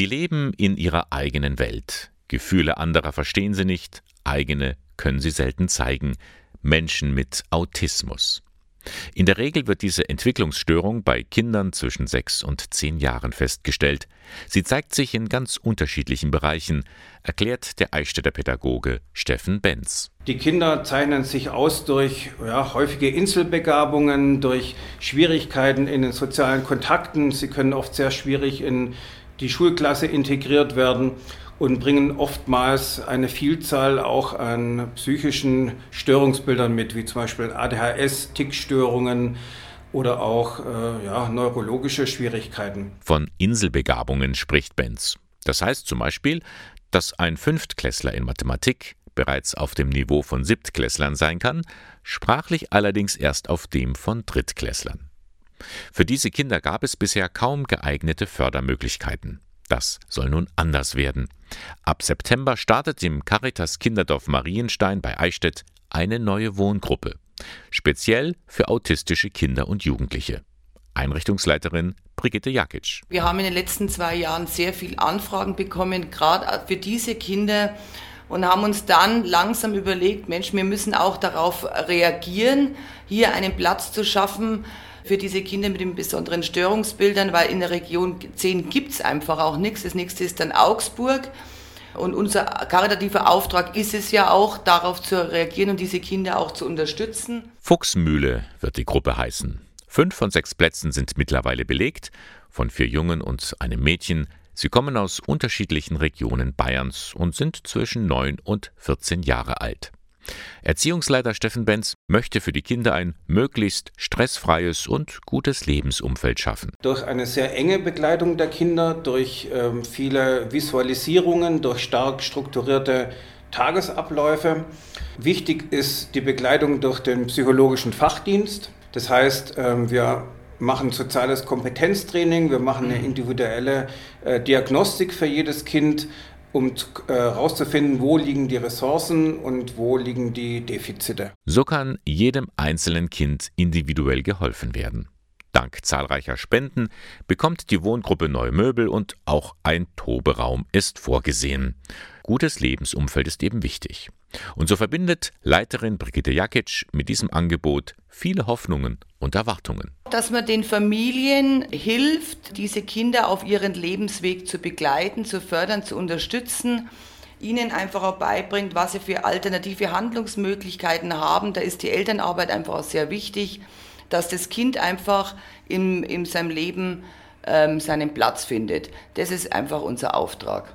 Sie leben in ihrer eigenen Welt. Gefühle anderer verstehen sie nicht, eigene können sie selten zeigen. Menschen mit Autismus. In der Regel wird diese Entwicklungsstörung bei Kindern zwischen sechs und zehn Jahren festgestellt. Sie zeigt sich in ganz unterschiedlichen Bereichen, erklärt der Eichstätter Pädagoge Steffen Benz. Die Kinder zeichnen sich aus durch ja, häufige Inselbegabungen, durch Schwierigkeiten in den sozialen Kontakten. Sie können oft sehr schwierig in die Schulklasse integriert werden und bringen oftmals eine Vielzahl auch an psychischen Störungsbildern mit, wie zum Beispiel ADHS, Tickstörungen oder auch äh, ja, neurologische Schwierigkeiten. Von Inselbegabungen spricht Benz. Das heißt zum Beispiel, dass ein Fünftklässler in Mathematik bereits auf dem Niveau von Siebtklässlern sein kann, sprachlich allerdings erst auf dem von Drittklässlern. Für diese Kinder gab es bisher kaum geeignete Fördermöglichkeiten. Das soll nun anders werden. Ab September startet im Caritas Kinderdorf Marienstein bei Eichstätt eine neue Wohngruppe, speziell für autistische Kinder und Jugendliche. Einrichtungsleiterin Brigitte Jakic. Wir haben in den letzten zwei Jahren sehr viele Anfragen bekommen, gerade für diese Kinder, und haben uns dann langsam überlegt, Mensch, wir müssen auch darauf reagieren, hier einen Platz zu schaffen, für diese Kinder mit den besonderen Störungsbildern, weil in der Region 10 gibt es einfach auch nichts. Das nächste ist dann Augsburg. Und unser karitativer Auftrag ist es ja auch, darauf zu reagieren und diese Kinder auch zu unterstützen. Fuchsmühle wird die Gruppe heißen. Fünf von sechs Plätzen sind mittlerweile belegt, von vier Jungen und einem Mädchen. Sie kommen aus unterschiedlichen Regionen Bayerns und sind zwischen neun und 14 Jahre alt. Erziehungsleiter Steffen Benz möchte für die Kinder ein möglichst stressfreies und gutes Lebensumfeld schaffen. Durch eine sehr enge Begleitung der Kinder, durch ähm, viele Visualisierungen, durch stark strukturierte Tagesabläufe. Wichtig ist die Begleitung durch den psychologischen Fachdienst. Das heißt, ähm, wir machen soziales Kompetenztraining, wir machen eine individuelle äh, Diagnostik für jedes Kind um herauszufinden, äh, wo liegen die Ressourcen und wo liegen die Defizite. So kann jedem einzelnen Kind individuell geholfen werden. Dank zahlreicher Spenden bekommt die Wohngruppe neue Möbel und auch ein Toberaum ist vorgesehen. Gutes Lebensumfeld ist eben wichtig. Und so verbindet Leiterin Brigitte Jakic mit diesem Angebot viele Hoffnungen und Erwartungen. Dass man den Familien hilft, diese Kinder auf ihren Lebensweg zu begleiten, zu fördern, zu unterstützen, ihnen einfach auch beibringt, was sie für alternative Handlungsmöglichkeiten haben. Da ist die Elternarbeit einfach auch sehr wichtig, dass das Kind einfach in, in seinem Leben ähm, seinen Platz findet. Das ist einfach unser Auftrag.